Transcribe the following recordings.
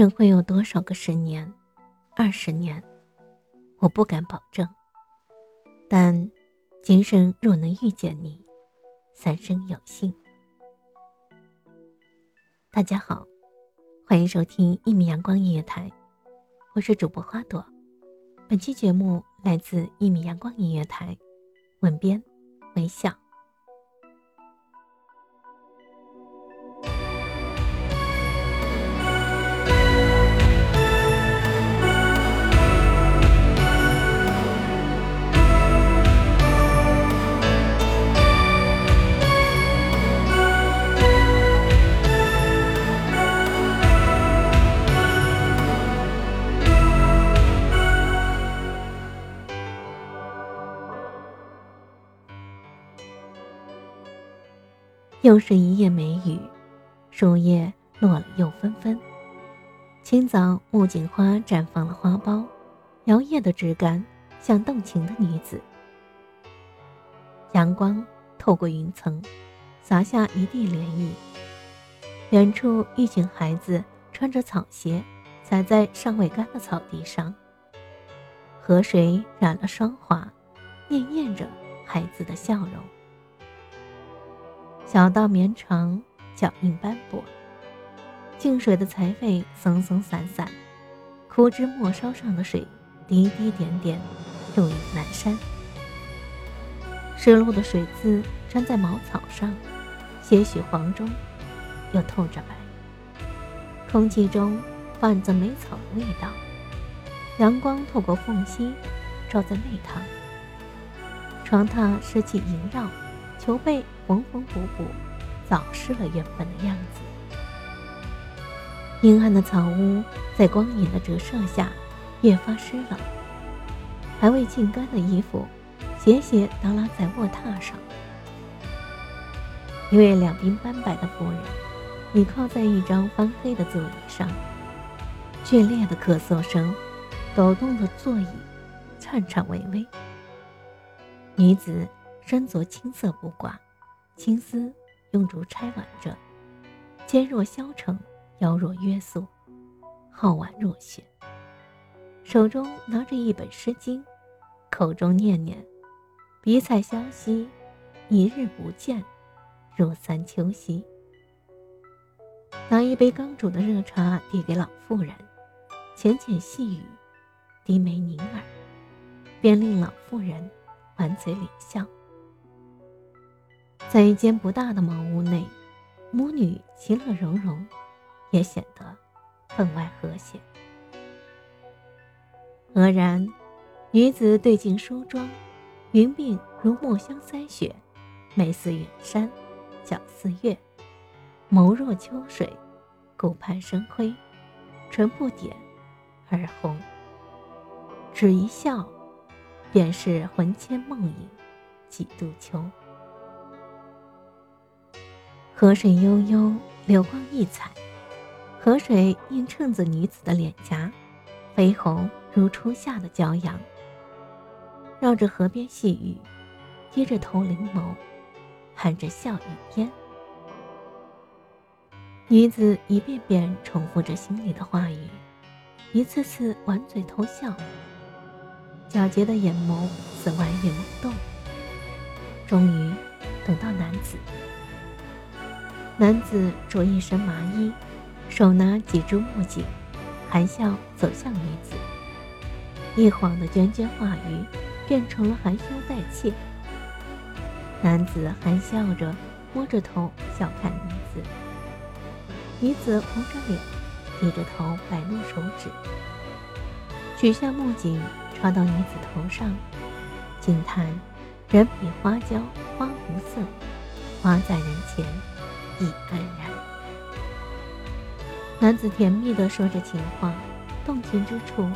人会有多少个十年、二十年？我不敢保证。但今生若能遇见你，三生有幸。大家好，欢迎收听一米阳光音乐台，我是主播花朵。本期节目来自一米阳光音乐台，文编微笑。又是一夜梅雨，树叶落了又纷纷。清早，木槿花绽放了花苞，摇曳的枝干像动情的女子。阳光透过云层，洒下一地涟漪。远处，一群孩子穿着草鞋，踩在尚未干的草地上。河水染了霜华，潋滟着孩子的笑容。小道绵长，脚印斑驳。静水的财位松松散散，枯枝末梢上的水滴滴点点，入影阑珊。湿漉的水渍粘在茅草上，些许黄中，又透着白。空气中泛着梅草的味道，阳光透过缝隙照在内堂。床榻湿气萦绕。球被缝缝补补，早失了原本的样子。阴暗的草屋在光影的折射下越发湿冷。还未浸干的衣服斜斜耷拉在卧榻上。一位两鬓斑白的妇人倚靠在一张翻黑的座椅上，剧烈的咳嗽声抖动着座椅，颤颤巍巍。女子。身着青色布褂，青丝用竹钗挽着，肩若削成，腰若约素，皓腕若雪。手中拿着一本《诗经》，口中念念：“笔彩消息，一日不见，如三秋兮。”拿一杯刚煮的热茶递给老妇人，浅浅细语，低眉凝耳，便令老妇人满嘴咧笑。在一间不大的茅屋内，母女其乐融融，也显得分外和谐。愕然，女子对镜梳妆，云鬓如墨香腮雪，眉似远山，角似月，眸若秋水，顾盼生辉，唇不点，而红。只一笑，便是魂牵梦萦，几度秋。河水悠悠，流光溢彩，河水映衬着女子的脸颊，绯红如初夏的骄阳。绕着河边细雨，低着头凝眸，含着笑语嫣。女子一遍遍重复着心里的话语，一次次挽嘴偷笑，皎洁的眼眸似弯月萌动。终于，等到男子。男子着一身麻衣，手拿几株木槿，含笑走向女子。一晃的涓涓话语，变成了含羞带怯。男子含笑着，摸着头笑看女子。女子红着脸，低着头摆弄手指，取下木槿插到女子头上，惊叹：人比花娇花无色，花在人前，已黯然。男子甜蜜地说着情话，动情之处，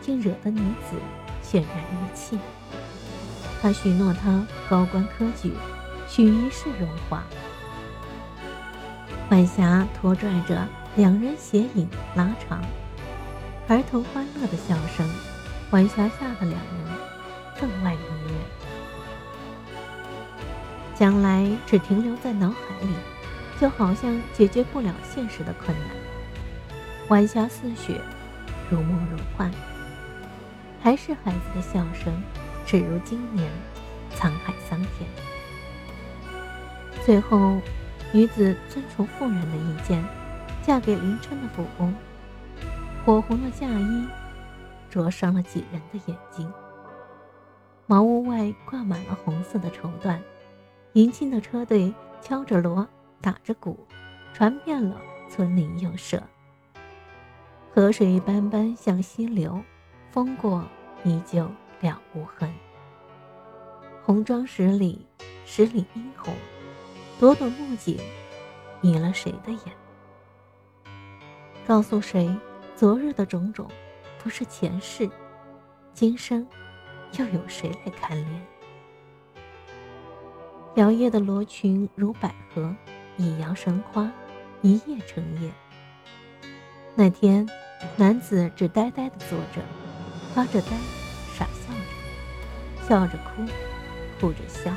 竟惹得女子泫然欲泣。他许诺她高官科举，许一世荣华。晚霞拖拽着两人斜影拉长，儿童欢乐的笑声，晚霞下的两人分外迷人。将来只停留在脑海里，就好像解决不了现实的困难。晚霞似雪，如梦如幻，还是孩子的笑声，只如今年沧海桑田。最后，女子遵从妇人的意见，嫁给临春的府公，火红的嫁衣，灼伤了几人的眼睛。茅屋外挂满了红色的绸缎，迎亲的车队敲着锣，打着鼓，传遍了村邻幼舍。河水斑斑向西流，风过依旧了无痕。红妆十里，十里殷红，朵朵木槿，迷了谁的眼？告诉谁，昨日的种种不是前世，今生又有谁来看怜？摇曳的罗裙如百合，一阳生花，一夜成叶。那天。男子只呆呆地坐着，发着呆，傻笑着，笑着哭，哭着笑，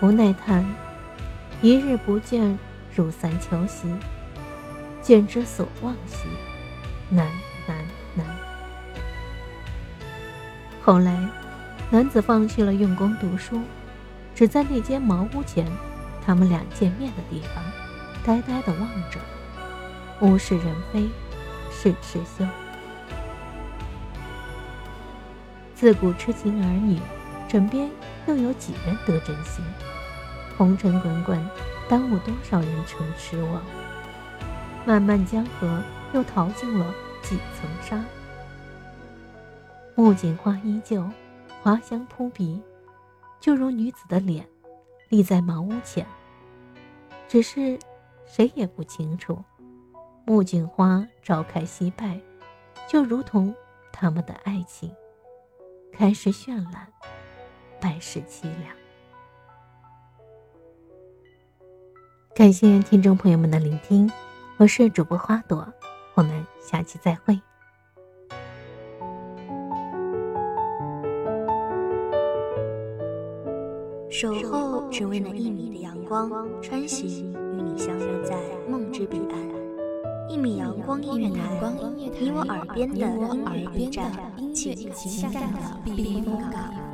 无奈叹：一日不见，如三秋兮；见之所望兮，难难难。后来，男子放弃了用功读书，只在那间茅屋前，他们俩见面的地方，呆呆地望着，物是人非。是痴修。自古痴情儿女，枕边又有几人得真心？红尘滚滚，耽误多少人成痴妄？漫漫江河，又淘尽了几层沙？木槿花依旧，花香扑鼻，就如女子的脸，立在茅屋前。只是，谁也不清楚。木槿花朝开夕败，就如同他们的爱情，开始绚烂，败时凄凉。感谢听众朋友们的聆听，我是主播花朵，我们下期再会。守候只为那一米的阳光，穿行与你相约在梦之彼岸。一米阳光音乐台，你我耳边的音乐驿站，情感的避风港。